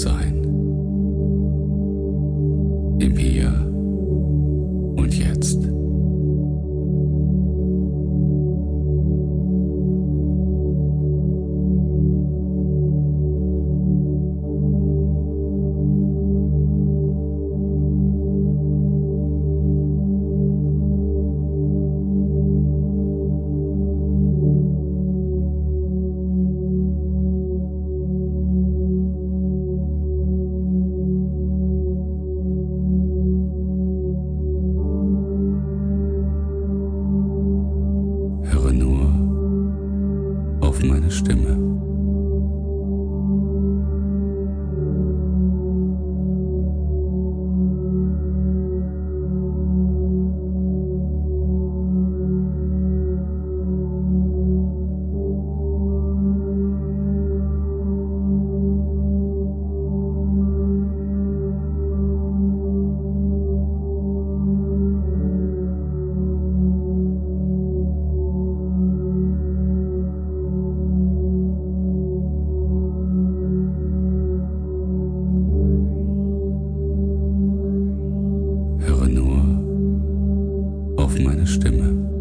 sein. Auf meine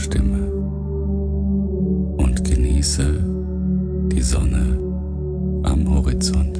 Stimme und genieße die Sonne am Horizont.